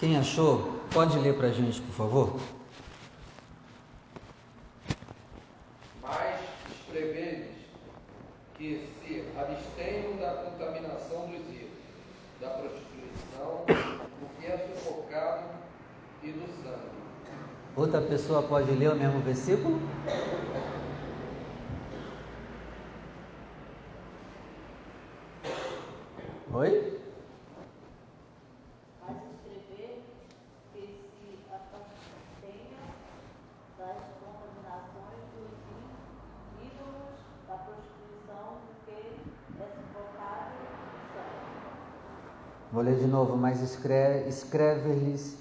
Quem achou, pode ler para a gente, por favor? Mas escrever-lhes que se abstenham da contaminação dos ídolos, da prostituição, do que é sufocado e do sangue. Outra pessoa pode ler o mesmo versículo? Oi? Mas escrever que se abstenha das contaminações dos í- ídolos, da prostituição, do que é sufocado e sangue. Vou ler de novo, escreve-lhes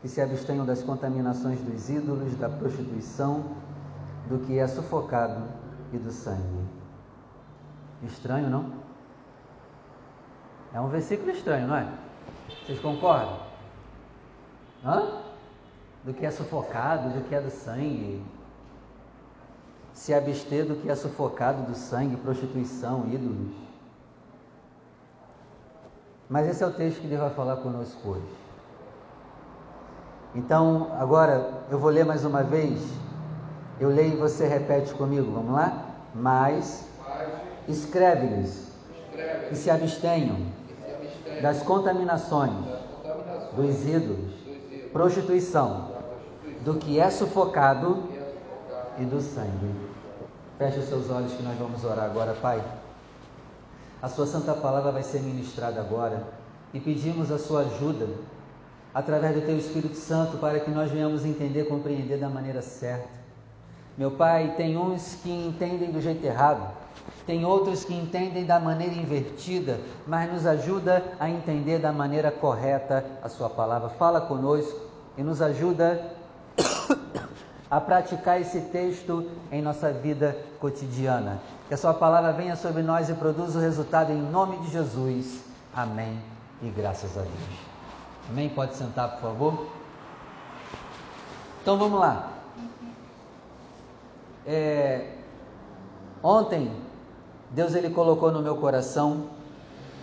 que se abstenham das contaminações dos ídolos, da prostituição, do que é sufocado e do sangue. Estranho, não? É um versículo estranho, não é? Vocês concordam? Hã? Do que é sufocado, do que é do sangue. Se abster do que é sufocado do sangue, prostituição, ídolos. Mas esse é o texto que Deus vai falar conosco hoje. Então, agora eu vou ler mais uma vez. Eu leio e você repete comigo, vamos lá? Mas escreve-lhes escreve que se abstenham das contaminações dos ídolos, prostituição, do que é sufocado e do sangue. Feche os seus olhos que nós vamos orar agora, Pai. A Sua Santa Palavra vai ser ministrada agora e pedimos a Sua ajuda através do Teu Espírito Santo para que nós venhamos entender, compreender da maneira certa. Meu Pai, tem uns que entendem do jeito errado, tem outros que entendem da maneira invertida, mas nos ajuda a entender da maneira correta a Sua palavra. Fala conosco e nos ajuda a praticar esse texto em nossa vida cotidiana. Que a Sua palavra venha sobre nós e produza o resultado em nome de Jesus. Amém. E graças a Deus. Amém? Pode sentar, por favor. Então vamos lá. É, ontem, Deus ele colocou no meu coração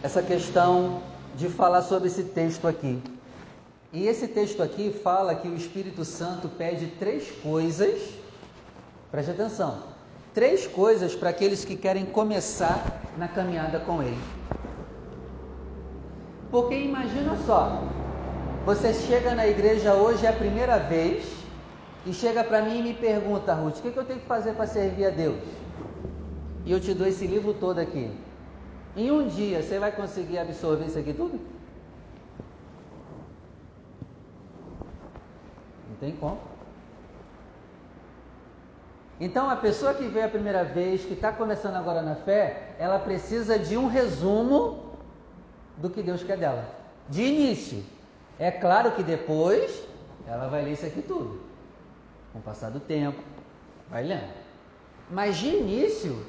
essa questão de falar sobre esse texto aqui. E esse texto aqui fala que o Espírito Santo pede três coisas, preste atenção, três coisas para aqueles que querem começar na caminhada com Ele. Porque imagina só, você chega na igreja hoje é a primeira vez e chega para mim e me pergunta, Ruth, o que, que eu tenho que fazer para servir a Deus? E eu te dou esse livro todo aqui. Em um dia você vai conseguir absorver isso aqui tudo? Não tem como. Então a pessoa que veio a primeira vez, que está começando agora na fé, ela precisa de um resumo do que Deus quer dela. De início. É claro que depois ela vai ler isso aqui tudo. Com o passar do tempo, vai lendo. Mas de início,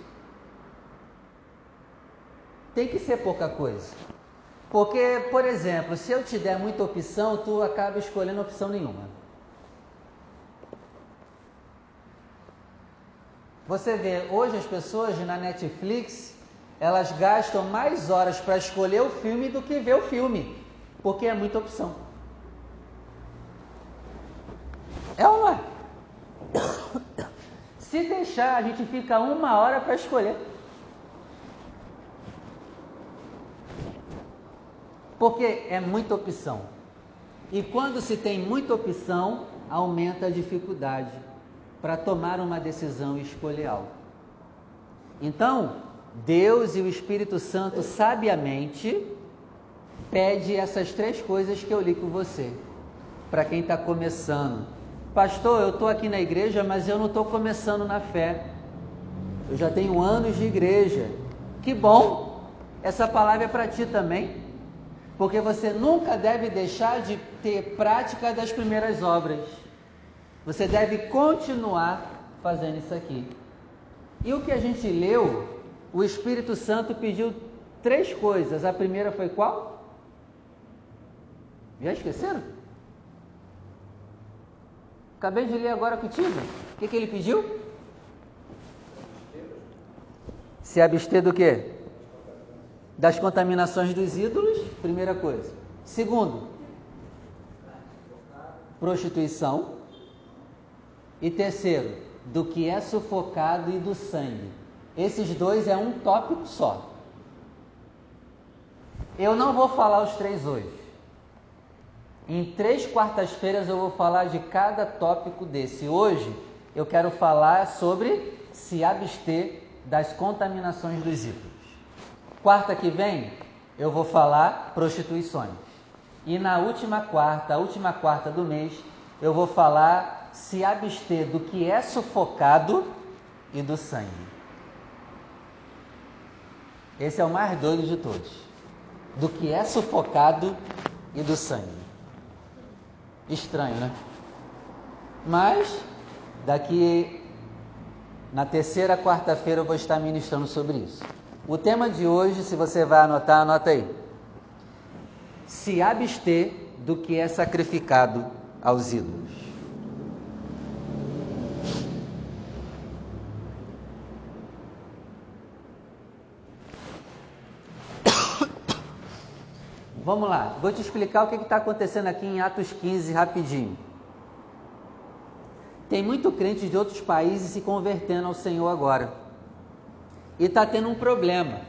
tem que ser pouca coisa. Porque, por exemplo, se eu te der muita opção, tu acaba escolhendo opção nenhuma. Você vê, hoje as pessoas na Netflix, elas gastam mais horas para escolher o filme do que ver o filme, porque é muita opção. É não é? Se deixar, a gente fica uma hora para escolher. Porque é muita opção. E quando se tem muita opção, aumenta a dificuldade para tomar uma decisão e escolher algo. Então, Deus e o Espírito Santo sabiamente pede essas três coisas que eu li com você, para quem está começando. Pastor, eu estou aqui na igreja, mas eu não estou começando na fé. Eu já tenho anos de igreja. Que bom! Essa palavra é para ti também. Porque você nunca deve deixar de ter prática das primeiras obras. Você deve continuar fazendo isso aqui. E o que a gente leu, o Espírito Santo pediu três coisas. A primeira foi qual? Já esqueceram? Acabei de ler agora contigo. O que, que ele pediu? Se abster do quê? Das contaminações dos ídolos, primeira coisa. Segundo, prostituição. E terceiro, do que é sufocado e do sangue. Esses dois é um tópico só. Eu não vou falar os três hoje. Em três quartas-feiras eu vou falar de cada tópico desse. Hoje eu quero falar sobre se abster das contaminações dos ídolos. Quarta que vem eu vou falar prostituições. E na última quarta, última quarta do mês, eu vou falar se abster do que é sufocado e do sangue. Esse é o mais doido de todos. Do que é sufocado e do sangue. Estranho, né? Mas daqui na terceira quarta-feira eu vou estar ministrando sobre isso. O tema de hoje, se você vai anotar, anota aí. Se abster do que é sacrificado aos ídolos. Vamos lá, vou te explicar o que está acontecendo aqui em Atos 15 rapidinho. Tem muito crente de outros países se convertendo ao Senhor agora. E está tendo um problema.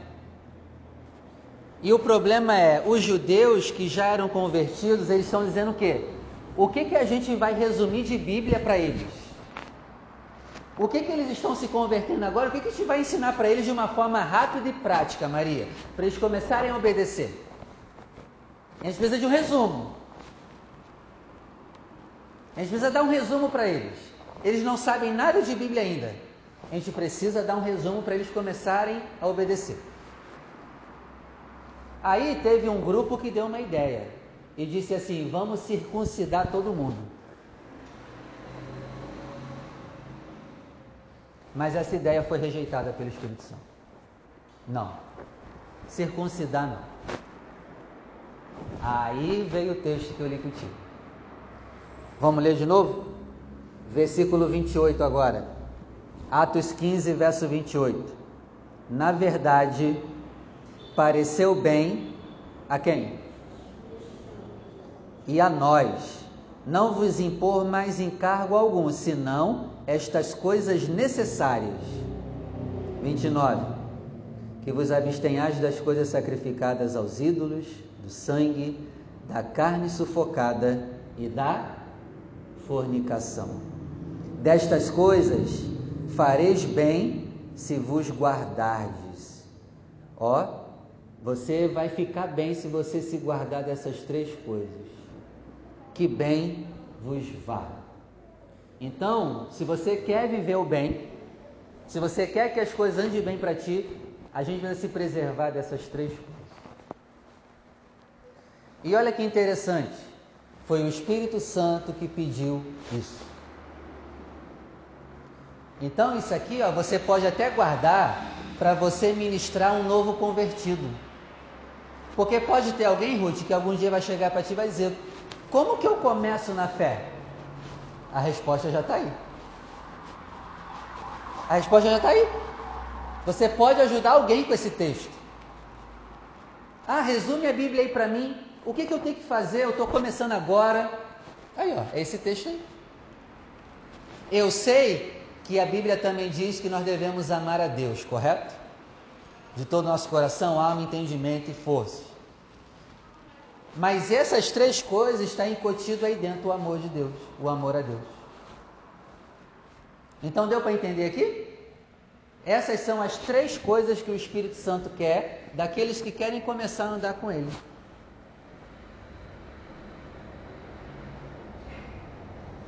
E o problema é, os judeus que já eram convertidos, eles estão dizendo o quê? O que, que a gente vai resumir de Bíblia para eles? O que, que eles estão se convertendo agora? O que, que a gente vai ensinar para eles de uma forma rápida e prática, Maria? Para eles começarem a obedecer. A gente precisa de um resumo. A gente precisa dar um resumo para eles. Eles não sabem nada de Bíblia ainda. A gente precisa dar um resumo para eles começarem a obedecer. Aí teve um grupo que deu uma ideia e disse assim: vamos circuncidar todo mundo. Mas essa ideia foi rejeitada pelo Espírito Santo. Não. Circuncidar não. Aí veio o texto que eu li contigo. Vamos ler de novo? Versículo 28 agora. Atos 15, verso 28. Na verdade, pareceu bem a quem? E a nós, não vos impor mais encargo algum, senão estas coisas necessárias. 29. Que vos abstenhais das coisas sacrificadas aos ídolos, do sangue, da carne sufocada e da fornicação. Destas coisas fareis bem se vos guardardes. Ó, você vai ficar bem se você se guardar dessas três coisas. Que bem vos vá. Então, se você quer viver o bem, se você quer que as coisas andem bem para ti, a gente vai se preservar dessas três coisas. E olha que interessante, foi o Espírito Santo que pediu isso. Então isso aqui, ó, você pode até guardar para você ministrar um novo convertido. Porque pode ter alguém, Ruth, que algum dia vai chegar para ti e vai dizer: Como que eu começo na fé? A resposta já está aí. A resposta já está aí. Você pode ajudar alguém com esse texto. Ah, resume a Bíblia aí para mim. O que, que eu tenho que fazer? Eu estou começando agora. Aí, ó, é esse texto aí. Eu sei que a Bíblia também diz que nós devemos amar a Deus, correto? De todo o nosso coração, alma, entendimento e força. Mas essas três coisas estão incotido aí dentro o amor de Deus, o amor a Deus. Então deu para entender aqui? Essas são as três coisas que o Espírito Santo quer daqueles que querem começar a andar com Ele.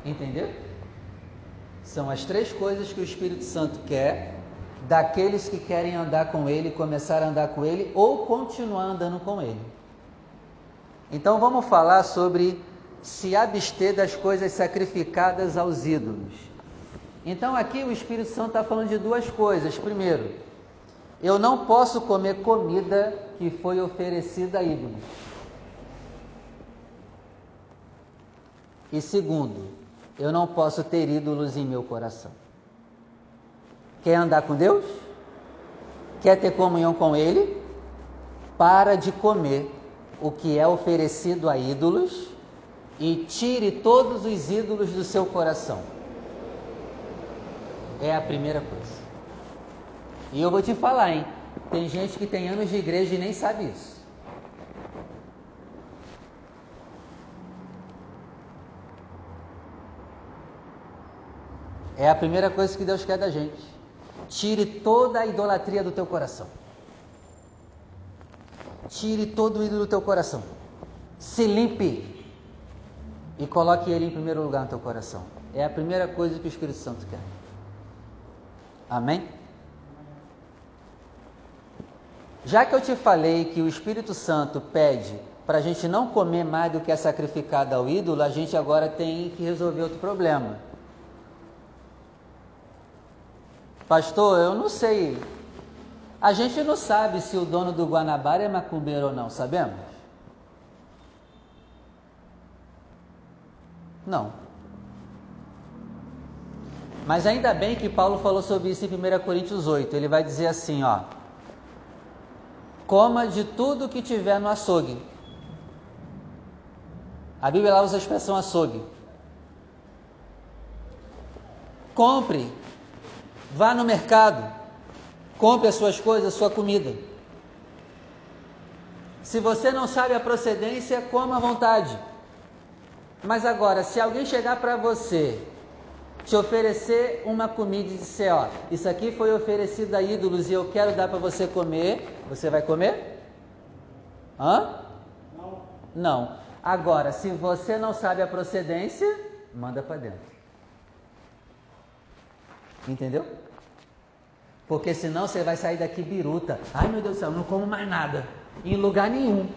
Entendeu? São as três coisas que o Espírito Santo quer daqueles que querem andar com Ele, começar a andar com Ele ou continuar andando com Ele. Então vamos falar sobre se abster das coisas sacrificadas aos ídolos. Então aqui o Espírito Santo está falando de duas coisas. Primeiro, eu não posso comer comida que foi oferecida a ídolos. E segundo, eu não posso ter ídolos em meu coração. Quer andar com Deus? Quer ter comunhão com Ele? Para de comer o que é oferecido a ídolos e tire todos os ídolos do seu coração. É a primeira coisa. E eu vou te falar, hein? Tem gente que tem anos de igreja e nem sabe isso. É a primeira coisa que Deus quer da gente. Tire toda a idolatria do teu coração. Tire todo o ídolo do teu coração. Se limpe e coloque ele em primeiro lugar no teu coração. É a primeira coisa que o Espírito Santo quer. Amém? Já que eu te falei que o Espírito Santo pede para a gente não comer mais do que é sacrificado ao ídolo, a gente agora tem que resolver outro problema. Pastor, eu não sei. A gente não sabe se o dono do Guanabara é macumbeiro ou não, sabemos? Não. Mas ainda bem que Paulo falou sobre isso em 1 Coríntios 8. Ele vai dizer assim, ó: Coma de tudo que tiver no açougue. A Bíblia lá usa a expressão açougue. Compre, vá no mercado, compre as suas coisas, a sua comida. Se você não sabe a procedência, coma à vontade. Mas agora, se alguém chegar para você, te oferecer uma comida e disser, ó, isso aqui foi oferecido a ídolos e eu quero dar para você comer, você vai comer? Hã? Não. Não. Agora, se você não sabe a procedência, manda para dentro. Entendeu? Porque senão você vai sair daqui biruta. Ai meu Deus do céu, não como mais nada. Em lugar nenhum.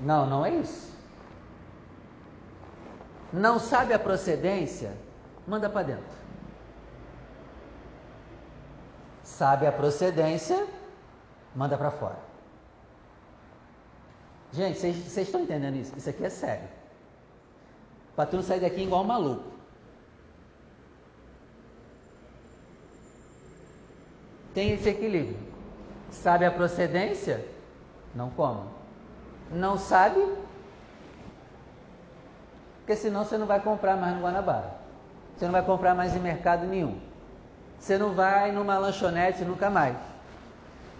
Não, não é isso não sabe a procedência, manda para dentro. Sabe a procedência, manda para fora. Gente, vocês estão entendendo isso? Isso aqui é sério. Para tu não sair daqui igual um maluco. Tem esse equilíbrio. Sabe a procedência? Não coma. Não sabe? Porque senão você não vai comprar mais no Guanabara. Você não vai comprar mais em mercado nenhum. Você não vai numa lanchonete nunca mais.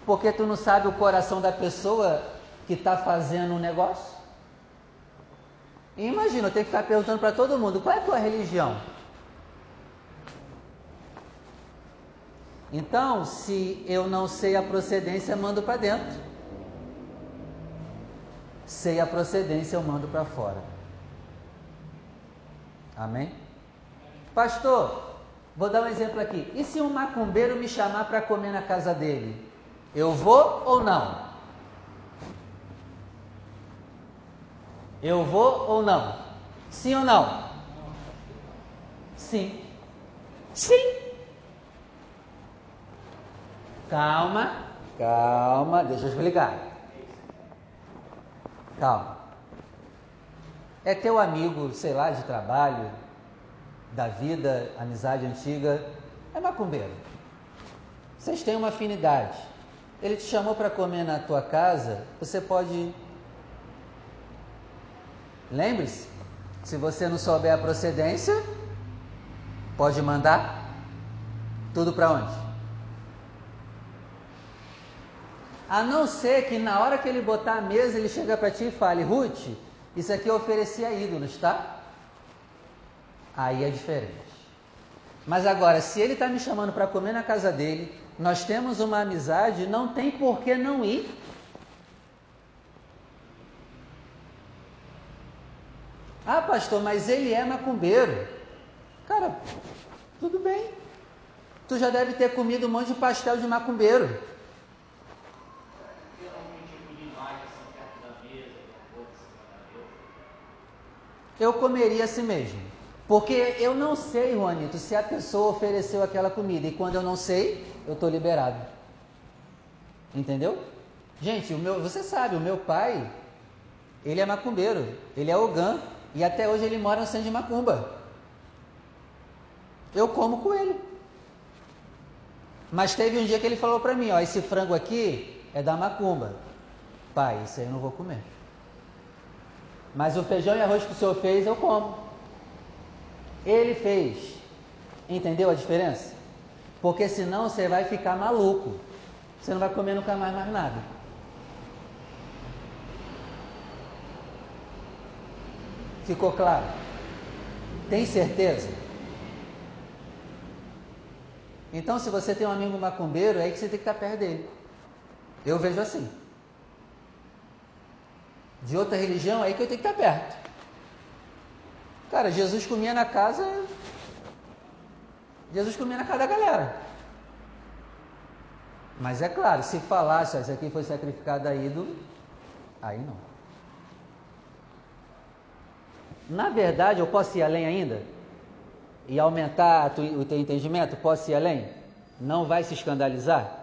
Porque tu não sabe o coração da pessoa que está fazendo um negócio. Imagina, eu tenho que ficar perguntando para todo mundo, qual é a tua religião? Então, se eu não sei a procedência, mando para dentro. Sei a procedência, eu mando para fora. Amém? Pastor, vou dar um exemplo aqui. E se um macumbeiro me chamar para comer na casa dele? Eu vou ou não? Eu vou ou não? Sim ou não? Sim. Sim. Calma, calma, deixa eu explicar. Calma é teu amigo, sei lá, de trabalho, da vida, amizade antiga, é macumbeiro. Vocês têm uma afinidade. Ele te chamou para comer na tua casa, você pode. Lembre-se, se você não souber a procedência, pode mandar tudo para onde? A não ser que na hora que ele botar a mesa, ele chega para ti e fale, Ruth, isso aqui eu oferecia ídolos, tá? Aí é diferente. Mas agora, se ele está me chamando para comer na casa dele, nós temos uma amizade, não tem por que não ir. Ah, pastor, mas ele é macumbeiro. Cara, tudo bem. Tu já deve ter comido um monte de pastel de macumbeiro. Eu comeria assim mesmo. Porque eu não sei, Juanito, se a pessoa ofereceu aquela comida. E quando eu não sei, eu estou liberado. Entendeu? Gente, o meu, você sabe, o meu pai, ele é macumbeiro, ele é ogã, e até hoje ele mora no centro de Macumba. Eu como com ele. Mas teve um dia que ele falou para mim, ó, esse frango aqui é da Macumba. Pai, isso aí eu não vou comer. Mas o feijão e arroz que o senhor fez, eu como. Ele fez. Entendeu a diferença? Porque senão você vai ficar maluco. Você não vai comer nunca mais mais nada. Ficou claro? Tem certeza? Então, se você tem um amigo macumbeiro, é aí que você tem que estar perto dele. Eu vejo assim. De outra religião, é aí que eu tenho que estar perto. Cara, Jesus comia na casa. Jesus comia na casa da galera. Mas é claro, se falasse, isso aqui foi sacrificado a ídolo, aí não. Na verdade, eu posso ir além ainda? e aumentar o teu entendimento? Posso ir além? Não vai se escandalizar?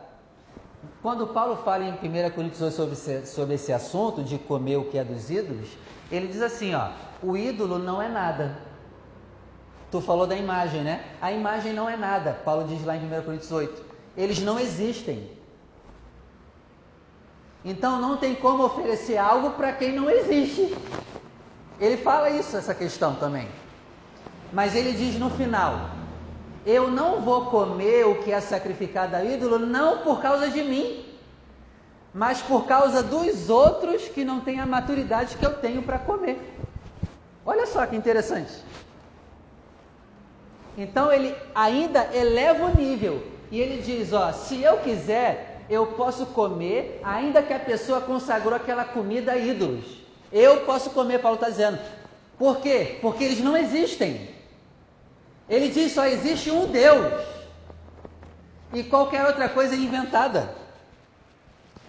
Quando Paulo fala em 1 Coríntios sobre sobre esse assunto de comer o que é dos ídolos, ele diz assim: ó, o ídolo não é nada. Tu falou da imagem, né? A imagem não é nada. Paulo diz lá em 1 Coríntios 8: eles não existem. Então não tem como oferecer algo para quem não existe. Ele fala isso, essa questão também. Mas ele diz no final: Eu não vou comer o que é sacrificado a ídolo, não por causa de mim, mas por causa dos outros que não têm a maturidade que eu tenho para comer. Olha só que interessante. Então ele ainda eleva o nível e ele diz: Ó, se eu quiser, eu posso comer, ainda que a pessoa consagrou aquela comida a ídolos. Eu posso comer, Paulo está dizendo. Por quê? Porque eles não existem. Ele diz só existe um Deus. E qualquer outra coisa é inventada.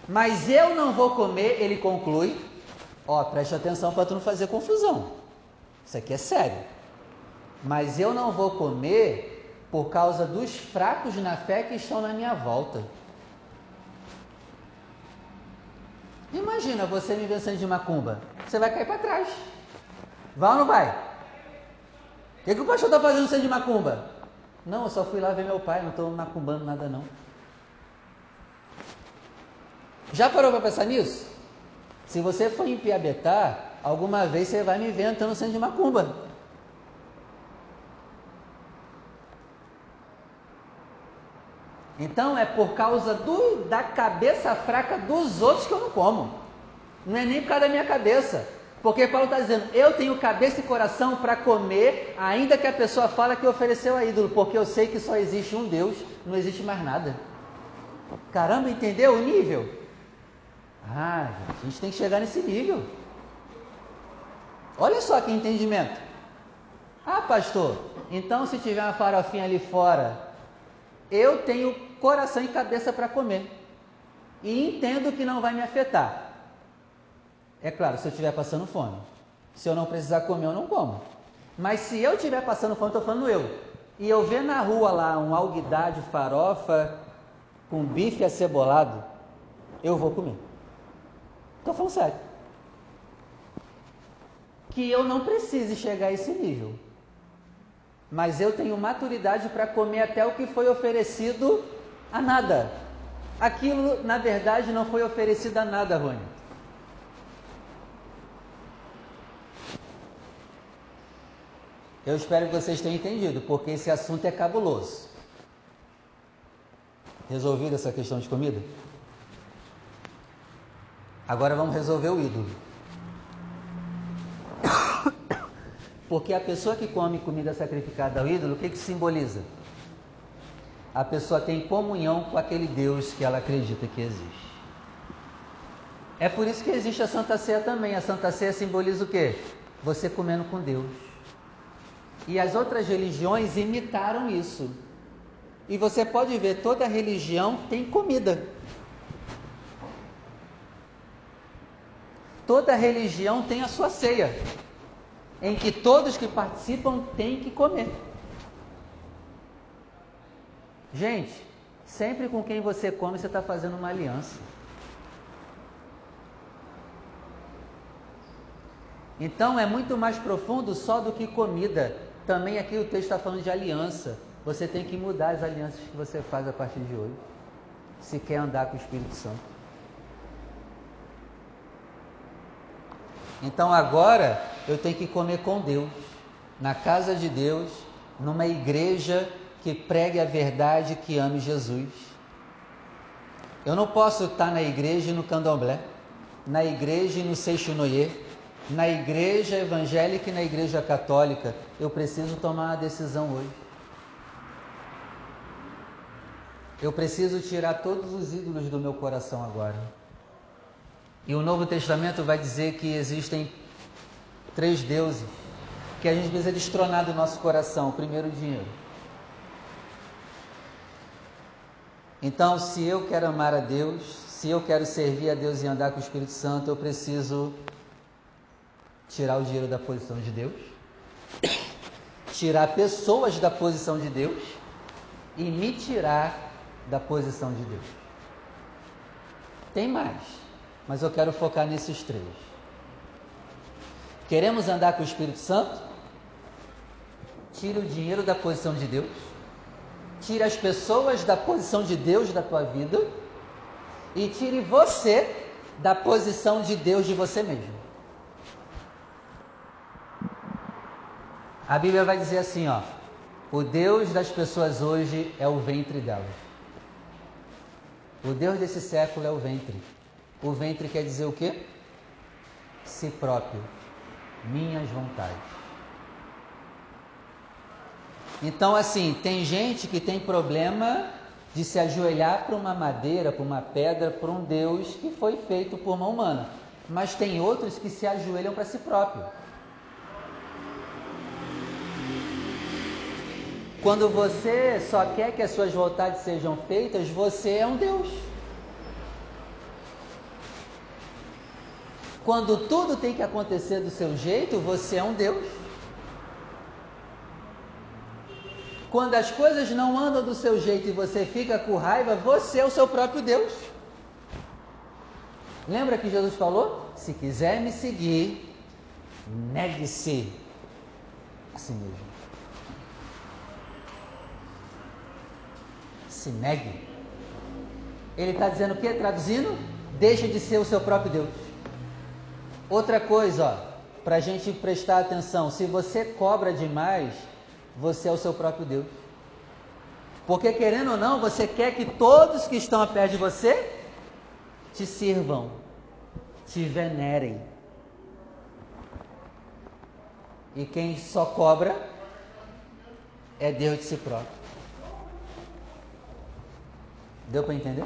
Mas eu não vou comer, ele conclui. Ó, preste atenção para tu não fazer confusão. Isso aqui é sério. Mas eu não vou comer por causa dos fracos na fé que estão na minha volta. Imagina você me vencendo de macumba. Você vai cair para trás. Vai ou não vai? O que, que o pastor está fazendo sem de macumba? Não, eu só fui lá ver meu pai, não estou macumbando nada não. Já parou para pensar nisso? Se você for em Piabetá, alguma vez você vai me ver entrando sendo de macumba. Então é por causa do, da cabeça fraca dos outros que eu não como. Não é nem por causa da minha cabeça. Porque Paulo está dizendo: eu tenho cabeça e coração para comer, ainda que a pessoa fala que ofereceu a ídolo, porque eu sei que só existe um Deus, não existe mais nada. Caramba, entendeu o nível? Ah, a gente tem que chegar nesse nível. Olha só que entendimento. Ah, pastor, então se tiver uma farofinha ali fora, eu tenho coração e cabeça para comer. E entendo que não vai me afetar. É claro, se eu estiver passando fome. Se eu não precisar comer, eu não como. Mas se eu estiver passando fome, estou falando eu. E eu ver na rua lá um alguidar de farofa com bife acebolado, eu vou comer. Estou falando sério. Que eu não precise chegar a esse nível. Mas eu tenho maturidade para comer até o que foi oferecido a nada. Aquilo, na verdade, não foi oferecido a nada, Rony. Eu espero que vocês tenham entendido, porque esse assunto é cabuloso. Resolvido essa questão de comida? Agora vamos resolver o ídolo. Porque a pessoa que come comida sacrificada ao ídolo, o que, que simboliza? A pessoa tem comunhão com aquele Deus que ela acredita que existe. É por isso que existe a Santa Ceia também. A Santa Ceia simboliza o quê? Você comendo com Deus. E as outras religiões imitaram isso. E você pode ver, toda religião tem comida. Toda religião tem a sua ceia, em que todos que participam têm que comer. Gente, sempre com quem você come, você está fazendo uma aliança. Então é muito mais profundo só do que comida. Também aqui o texto está falando de aliança. Você tem que mudar as alianças que você faz a partir de hoje, se quer andar com o Espírito Santo. Então agora eu tenho que comer com Deus, na casa de Deus, numa igreja que pregue a verdade, que ame Jesus. Eu não posso estar na igreja e no candomblé, na igreja e no seixonoye, na igreja evangélica e na igreja católica. Eu preciso tomar uma decisão hoje. Eu preciso tirar todos os ídolos do meu coração agora. E o Novo Testamento vai dizer que existem três deuses que a gente precisa destronar do nosso coração. O primeiro, o dinheiro. Então, se eu quero amar a Deus, se eu quero servir a Deus e andar com o Espírito Santo, eu preciso tirar o dinheiro da posição de Deus, tirar pessoas da posição de Deus e me tirar da posição de Deus. Tem mais, mas eu quero focar nesses três. Queremos andar com o Espírito Santo? Tira o dinheiro da posição de Deus, tira as pessoas da posição de Deus da tua vida e tire você da posição de Deus de você mesmo. A Bíblia vai dizer assim, ó: o Deus das pessoas hoje é o ventre delas. O Deus desse século é o ventre. O ventre quer dizer o quê? Si próprio, minhas vontades. Então, assim, tem gente que tem problema de se ajoelhar para uma madeira, para uma pedra, para um Deus que foi feito por uma humana. Mas tem outros que se ajoelham para si próprio. Quando você só quer que as suas vontades sejam feitas, você é um Deus. Quando tudo tem que acontecer do seu jeito, você é um Deus. Quando as coisas não andam do seu jeito e você fica com raiva, você é o seu próprio Deus. Lembra que Jesus falou? Se quiser me seguir, negue-se a si mesmo. Se negue. Ele está dizendo o que? Traduzindo, deixe de ser o seu próprio Deus. Outra coisa, para a gente prestar atenção: se você cobra demais, você é o seu próprio Deus. Porque querendo ou não, você quer que todos que estão a perto de você te sirvam, te venerem. E quem só cobra é Deus de si próprio. Deu para entender?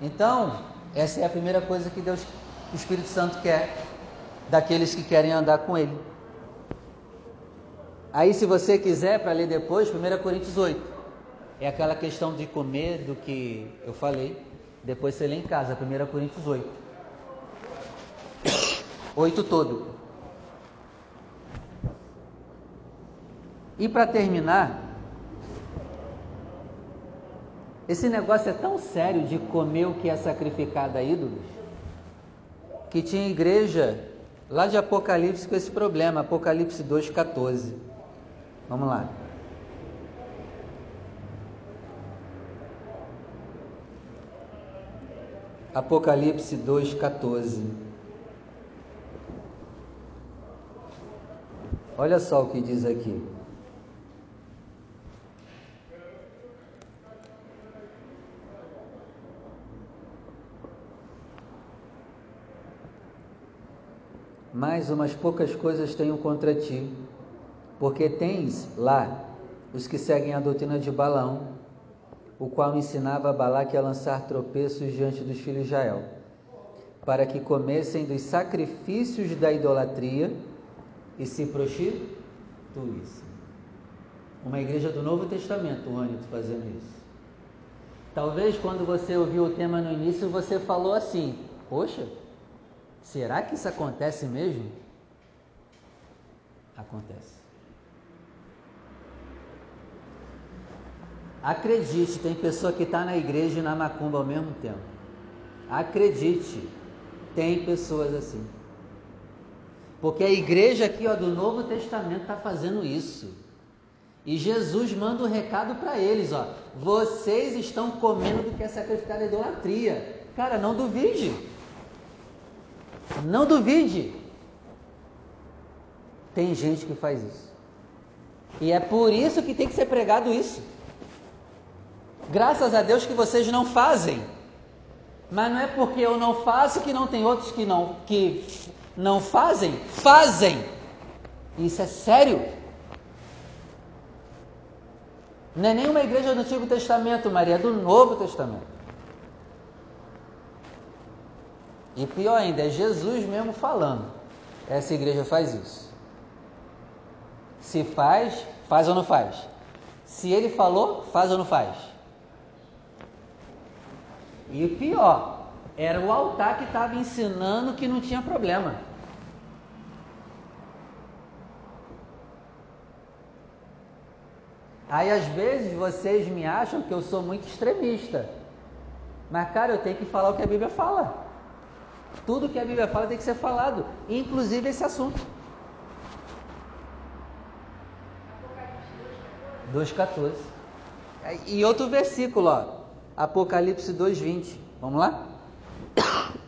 Então, essa é a primeira coisa que Deus, o Espírito Santo quer daqueles que querem andar com Ele. Aí, se você quiser, para ler depois, 1 Coríntios 8. É aquela questão de comer do que eu falei. Depois você lê em casa, 1 Coríntios 8. 8 todo. E para terminar, esse negócio é tão sério de comer o que é sacrificado a ídolos, que tinha igreja lá de Apocalipse com esse problema, Apocalipse 2,14. Vamos lá. Apocalipse 2,14. Olha só o que diz aqui. Mas umas poucas coisas tenho contra ti, porque tens lá os que seguem a doutrina de Balaão, o qual ensinava Balaque a lançar tropeços diante dos filhos de Israel, para que comessem dos sacrifícios da idolatria e se prostituíssem. Uma igreja do Novo Testamento, o Ânito, fazendo isso. Talvez quando você ouviu o tema no início, você falou assim: Poxa, Será que isso acontece mesmo? Acontece. Acredite, tem pessoa que está na igreja e na macumba ao mesmo tempo. Acredite, tem pessoas assim. Porque a igreja aqui ó, do Novo Testamento está fazendo isso. E Jesus manda um recado para eles, ó. Vocês estão comendo do que é sacrificado à idolatria. Cara, não duvide. Não duvide. Tem gente que faz isso. E é por isso que tem que ser pregado isso. Graças a Deus que vocês não fazem. Mas não é porque eu não faço que não tem outros que não que não fazem, fazem. Isso é sério. Não é nenhuma igreja do Antigo Testamento, Maria, é do Novo Testamento. E pior ainda, é Jesus mesmo falando. Essa igreja faz isso. Se faz, faz ou não faz? Se ele falou, faz ou não faz? E pior, era o altar que estava ensinando que não tinha problema. Aí às vezes vocês me acham que eu sou muito extremista. Mas cara, eu tenho que falar o que a Bíblia fala. Tudo que a Bíblia fala tem que ser falado, inclusive esse assunto. 2,14. E outro versículo, ó. Apocalipse 2,20. Vamos lá?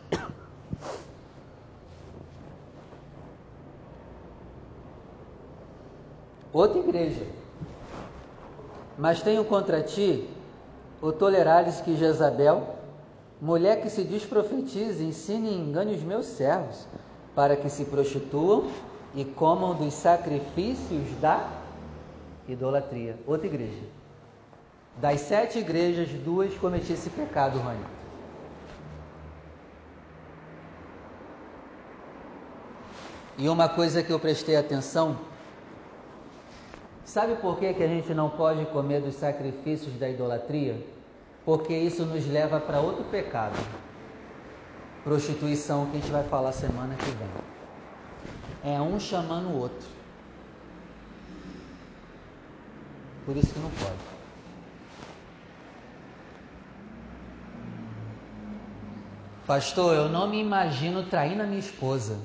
Outra igreja. Mas tenho contra ti o tolerares que Jezabel, mulher que se diz profetiza, ensine e engane os meus servos, para que se prostituam e comam dos sacrifícios da idolatria. Outra igreja. Das sete igrejas, duas cometiam esse pecado, Rony. E uma coisa que eu prestei atenção Sabe por que, que a gente não pode comer dos sacrifícios da idolatria? Porque isso nos leva para outro pecado. Prostituição, que a gente vai falar semana que vem. É um chamando o outro. Por isso que não pode. Pastor, eu não me imagino traindo a minha esposa.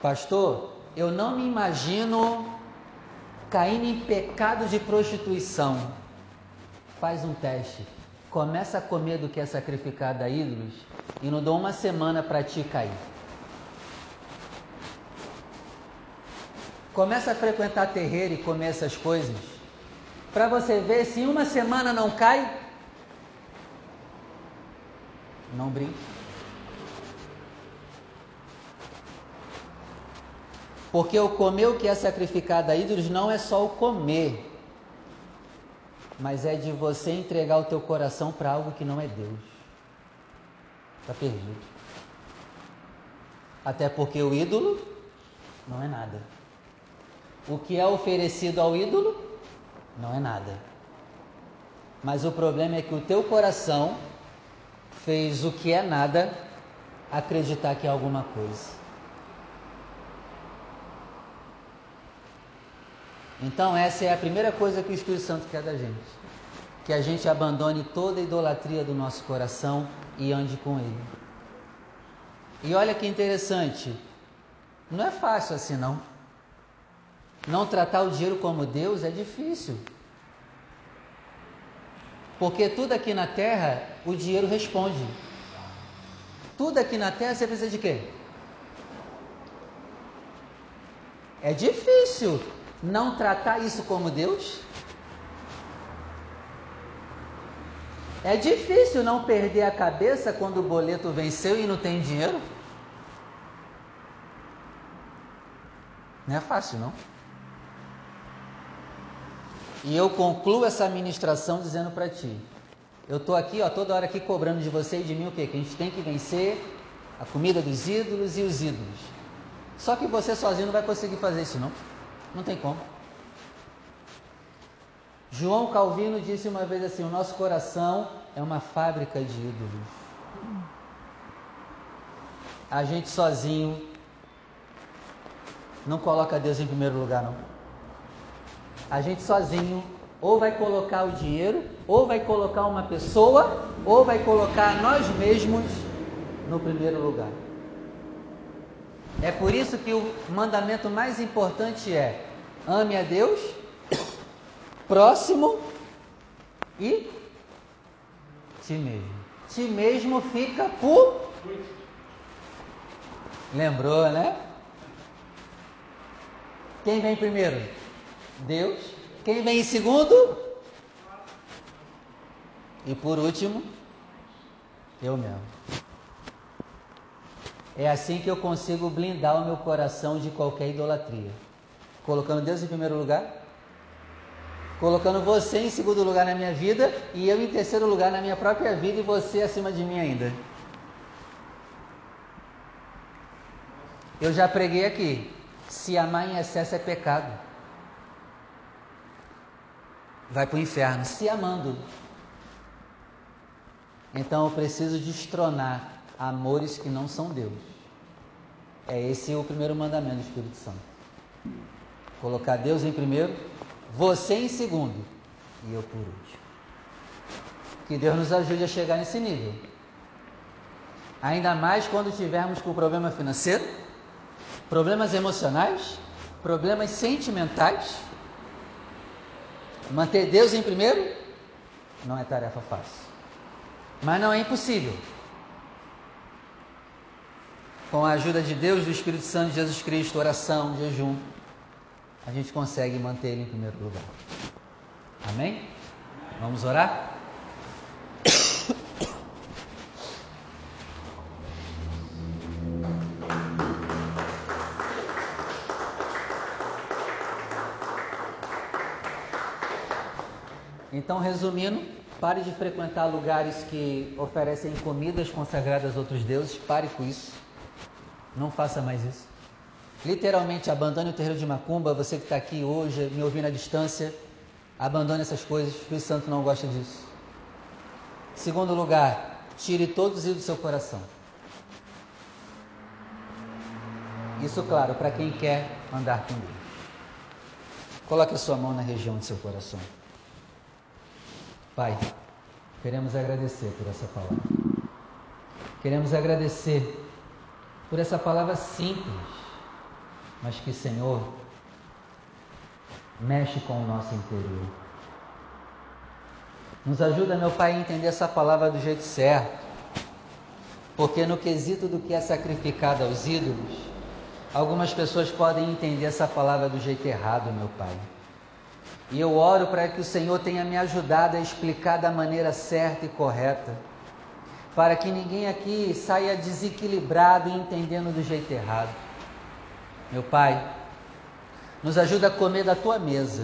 Pastor, eu não me imagino caindo em pecado de prostituição, faz um teste. Começa a comer do que é sacrificado a ídolos e não dou uma semana para ti cair. Começa a frequentar terreiro e comer essas coisas. Para você ver se em uma semana não cai. Não brinque. Porque o comer o que é sacrificado a ídolos não é só o comer, mas é de você entregar o teu coração para algo que não é Deus. Está perdido. Até porque o ídolo não é nada. O que é oferecido ao ídolo não é nada. Mas o problema é que o teu coração fez o que é nada acreditar que é alguma coisa. Então, essa é a primeira coisa que o Espírito Santo quer da gente: que a gente abandone toda a idolatria do nosso coração e ande com Ele. E olha que interessante, não é fácil assim não. Não tratar o dinheiro como Deus é difícil. Porque tudo aqui na terra o dinheiro responde. Tudo aqui na terra você precisa de quê? É difícil não tratar isso como Deus? É difícil não perder a cabeça quando o boleto venceu e não tem dinheiro? Não é fácil, não? E eu concluo essa ministração dizendo para ti: eu estou aqui, ó, toda hora aqui cobrando de você e de mim o quê? Que a gente tem que vencer a comida dos ídolos e os ídolos. Só que você sozinho não vai conseguir fazer isso, não. Não tem como. João Calvino disse uma vez assim: o nosso coração é uma fábrica de ídolos. A gente sozinho não coloca Deus em primeiro lugar, não. A gente sozinho ou vai colocar o dinheiro, ou vai colocar uma pessoa, ou vai colocar nós mesmos no primeiro lugar. É por isso que o mandamento mais importante é: ame a Deus próximo e ti mesmo. Ti mesmo fica por. Lembrou, né? Quem vem primeiro? Deus. Quem vem em segundo? E por último, eu mesmo. É assim que eu consigo blindar o meu coração de qualquer idolatria. Colocando Deus em primeiro lugar, colocando você em segundo lugar na minha vida e eu em terceiro lugar na minha própria vida e você acima de mim ainda. Eu já preguei aqui. Se amar em excesso é pecado. Vai para o inferno se amando. Então eu preciso destronar amores que não são Deus. É esse o primeiro mandamento do Espírito Santo. Colocar Deus em primeiro, você em segundo e eu por último. Que Deus nos ajude a chegar nesse nível. Ainda mais quando tivermos com problema financeiro, problemas emocionais, problemas sentimentais. Manter Deus em primeiro não é tarefa fácil. Mas não é impossível. Com a ajuda de Deus, do Espírito Santo de Jesus Cristo, oração, jejum, a gente consegue manter Ele em primeiro lugar. Amém? Vamos orar? Então, resumindo, pare de frequentar lugares que oferecem comidas consagradas a outros deuses, pare com isso. Não faça mais isso. Literalmente, abandone o terreiro de Macumba. Você que está aqui hoje, me ouvindo à distância, abandone essas coisas. O Espírito Santo não gosta disso. Segundo lugar, tire todos os do seu coração. Isso, claro, para quem quer andar com Deus. Coloque a sua mão na região do seu coração. Pai, queremos agradecer por essa palavra. Queremos agradecer por essa palavra simples, mas que, Senhor, mexe com o nosso interior. Nos ajuda, meu Pai, a entender essa palavra do jeito certo, porque no quesito do que é sacrificado aos ídolos, algumas pessoas podem entender essa palavra do jeito errado, meu Pai. E eu oro para que o Senhor tenha me ajudado a explicar da maneira certa e correta para que ninguém aqui saia desequilibrado e entendendo do jeito errado. Meu Pai, nos ajuda a comer da tua mesa,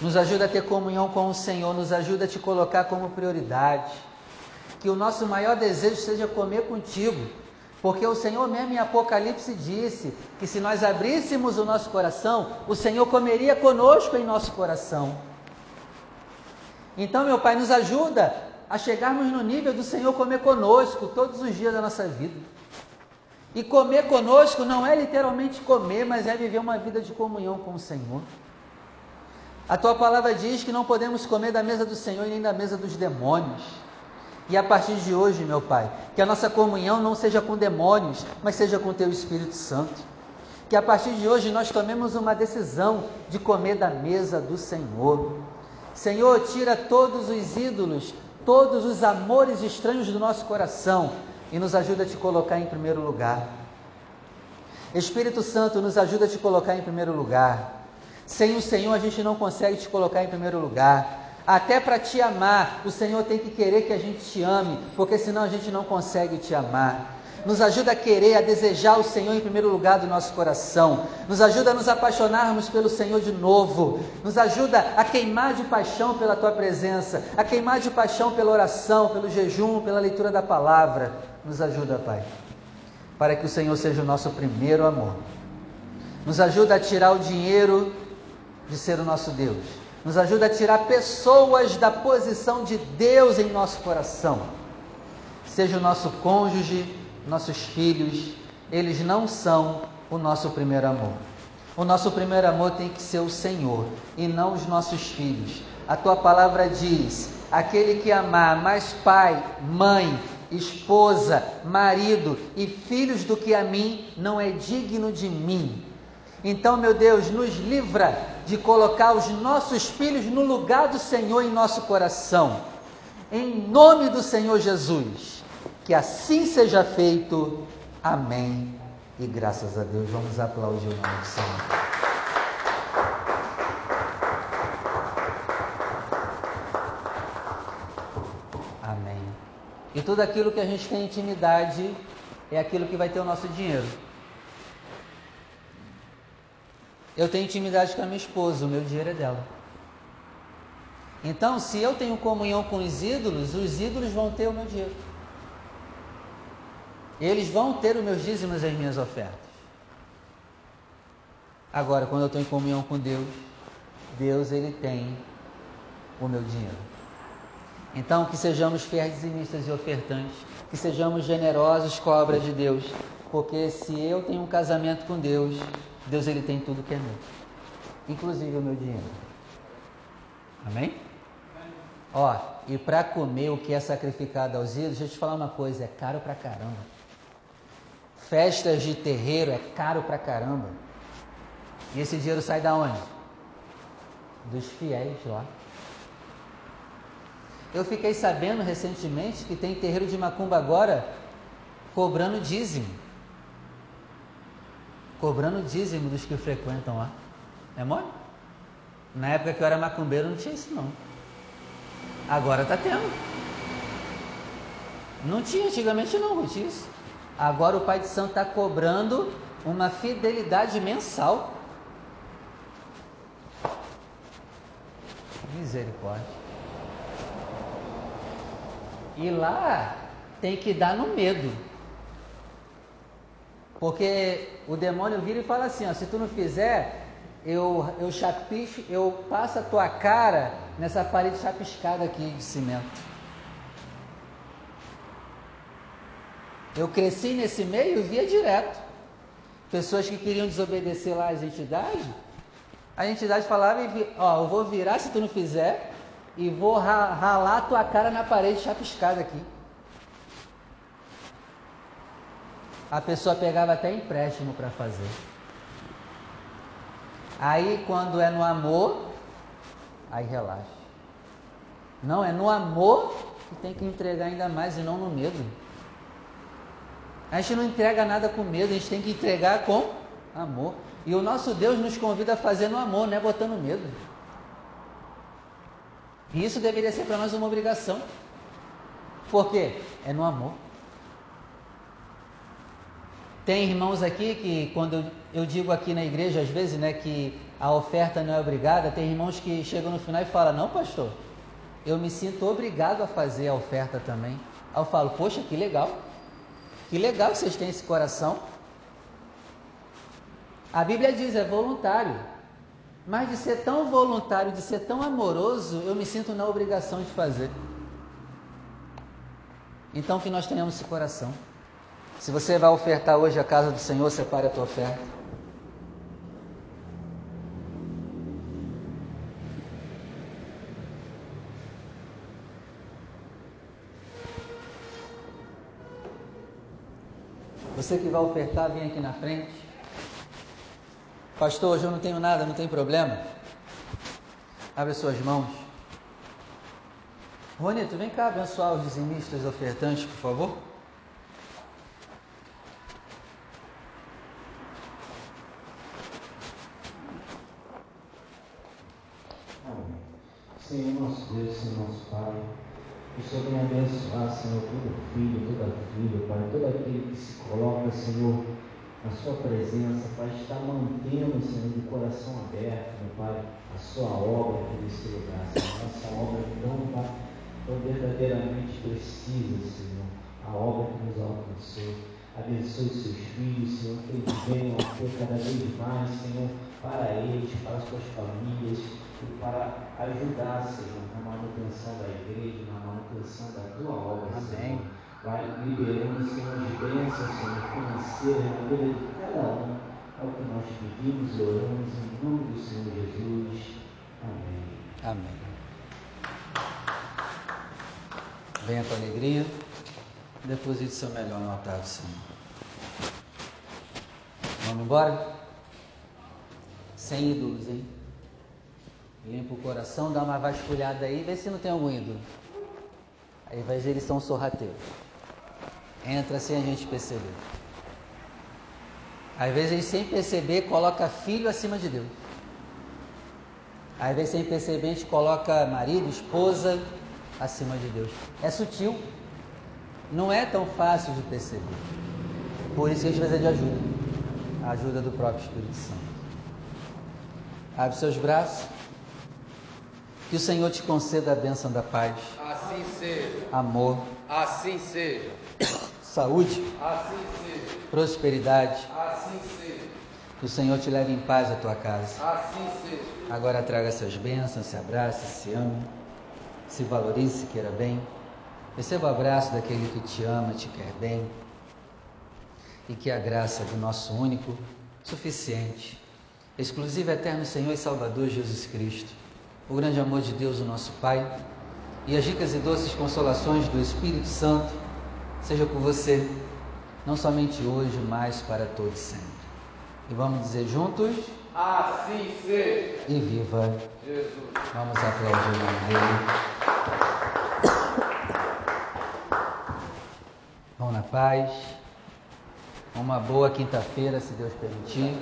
nos ajuda a ter comunhão com o Senhor, nos ajuda a te colocar como prioridade. Que o nosso maior desejo seja comer contigo, porque o Senhor mesmo em Apocalipse disse que se nós abríssemos o nosso coração, o Senhor comeria conosco em nosso coração. Então, meu Pai, nos ajuda a chegarmos no nível do Senhor comer conosco todos os dias da nossa vida. E comer conosco não é literalmente comer, mas é viver uma vida de comunhão com o Senhor. A tua palavra diz que não podemos comer da mesa do Senhor e nem da mesa dos demônios. E a partir de hoje, meu Pai, que a nossa comunhão não seja com demônios, mas seja com Teu Espírito Santo. Que a partir de hoje nós tomemos uma decisão de comer da mesa do Senhor. Senhor, tira todos os ídolos todos os amores estranhos do nosso coração e nos ajuda a te colocar em primeiro lugar. Espírito Santo, nos ajuda a te colocar em primeiro lugar. Sem o Senhor, a gente não consegue te colocar em primeiro lugar. Até para te amar, o Senhor tem que querer que a gente te ame, porque senão a gente não consegue te amar. Nos ajuda a querer, a desejar o Senhor em primeiro lugar do nosso coração. Nos ajuda a nos apaixonarmos pelo Senhor de novo. Nos ajuda a queimar de paixão pela tua presença, a queimar de paixão pela oração, pelo jejum, pela leitura da palavra. Nos ajuda, Pai, para que o Senhor seja o nosso primeiro amor. Nos ajuda a tirar o dinheiro de ser o nosso Deus. Nos ajuda a tirar pessoas da posição de Deus em nosso coração. Seja o nosso cônjuge, nossos filhos, eles não são o nosso primeiro amor. O nosso primeiro amor tem que ser o Senhor e não os nossos filhos. A tua palavra diz: aquele que amar mais pai, mãe, esposa, marido e filhos do que a mim, não é digno de mim. Então, meu Deus, nos livra de colocar os nossos filhos no lugar do Senhor em nosso coração. Em nome do Senhor Jesus. Que assim seja feito. Amém. E graças a Deus, vamos aplaudir o nome do Senhor. Amém. E tudo aquilo que a gente tem intimidade é aquilo que vai ter o nosso dinheiro. Eu tenho intimidade com a minha esposa, o meu dinheiro é dela. Então, se eu tenho comunhão com os ídolos, os ídolos vão ter o meu dinheiro. Eles vão ter os meus dízimos e as minhas ofertas. Agora, quando eu estou em comunhão com Deus, Deus ele tem o meu dinheiro. Então, que sejamos fiéis dizimistas e ofertantes, que sejamos generosos com a obra de Deus, porque se eu tenho um casamento com Deus, Deus ele tem tudo que é meu, inclusive o meu dinheiro. Amém? Ó, e para comer o que é sacrificado aos ídolos, deixa eu te falar uma coisa, é caro pra caramba. Festas de terreiro é caro pra caramba. E esse dinheiro sai da onde? Dos fiéis lá. Eu fiquei sabendo recentemente que tem terreiro de macumba agora cobrando dízimo cobrando dízimo dos que frequentam lá. É mole? Na época que eu era macumbeiro não tinha isso não. Agora está tendo. Não tinha antigamente não, não tinha isso. Agora o Pai de Santo está cobrando uma fidelidade mensal. Misericórdia. E lá tem que dar no medo. Porque o demônio vira e fala assim: ó, se tu não fizer, eu, eu chapicho, eu passo a tua cara nessa parede chapiscada aqui de cimento. Eu cresci nesse meio e via direto. Pessoas que queriam desobedecer lá as entidades, a entidade falava, ó, eu vou virar se tu não fizer e vou ralar tua cara na parede chapiscada aqui. a pessoa pegava até empréstimo para fazer. Aí quando é no amor, aí relaxa. Não, é no amor que tem que entregar ainda mais e não no medo. A gente não entrega nada com medo, a gente tem que entregar com amor. E o nosso Deus nos convida a fazer no amor, não é botando medo. E isso deveria ser para nós uma obrigação. Por quê? É no amor. Tem irmãos aqui que, quando eu digo aqui na igreja, às vezes, né, que a oferta não é obrigada, tem irmãos que chegam no final e falam: Não, pastor, eu me sinto obrigado a fazer a oferta também. Aí eu falo: Poxa, que legal, que legal que vocês têm esse coração. A Bíblia diz: é voluntário. Mas de ser tão voluntário, de ser tão amoroso, eu me sinto na obrigação de fazer. Então que nós tenhamos esse coração. Se você vai ofertar hoje a casa do Senhor, separe a tua oferta. Você que vai ofertar, vem aqui na frente. Pastor, hoje eu não tenho nada, não tem problema. Abre suas mãos. Ronito, vem cá abençoar os dizimistas ofertantes, por favor. Senhor nosso Deus, Senhor nosso Pai, que o Senhor venha abençoar, Senhor, todo filho, toda filha, Pai, todo aquele que se coloca, Senhor, na sua presença, Pai, está mantendo, Senhor, de coração aberto, meu Pai, a sua obra aqui nesse lugar, Senhor, essa obra tão, Pai, tão verdadeiramente precisa, Senhor, a obra que nos alcançou. Abençoe seus filhos, Senhor, que eles venham a ter cada vez mais, Senhor, para eles, para as suas famílias, e para ajudar, Senhor, na manutenção da igreja, na manutenção da tua obra, Amém. Senhor. Vai liberando, Senhor, as bênçãos, Senhor, financeiras na vida de cada um. É o que nós pedimos e oramos em nome do Senhor Jesus. Amém. Amém. Venha com alegria. Deposite seu melhor no altar do Senhor. Vamos embora? Sem ídolos, hein? Limpa o coração, dá uma vasculhada aí, vê se não tem algum ídolo. Aí vai ver eles são sorrateiros. Entra sem a gente perceber. Às vezes sem perceber coloca filho acima de Deus. Às vezes sem perceber a gente coloca marido, esposa acima de Deus. É sutil. Não é tão fácil de perceber. Por isso que a gente precisa de ajuda. A ajuda do próprio Espírito Santo. Abre seus braços. Que o Senhor te conceda a bênção da paz. Assim seja. Amor. Assim seja. Saúde. Assim seja. Prosperidade. Assim seja. Que o Senhor te leve em paz à tua casa. Assim seja. Agora traga essas bênçãos, se abrace, se ame, se valorize, se queira bem. Receba o abraço daquele que te ama, te quer bem. E que a graça do nosso único, suficiente, exclusivo, eterno Senhor e Salvador Jesus Cristo, o grande amor de Deus, o nosso Pai, e as ricas e doces consolações do Espírito Santo, seja com você, não somente hoje, mas para todos sempre. E vamos dizer juntos. Assim seja. E viva Jesus. Vamos aplaudir o nome dele. Vão na paz. Uma boa quinta-feira, se Deus permitir.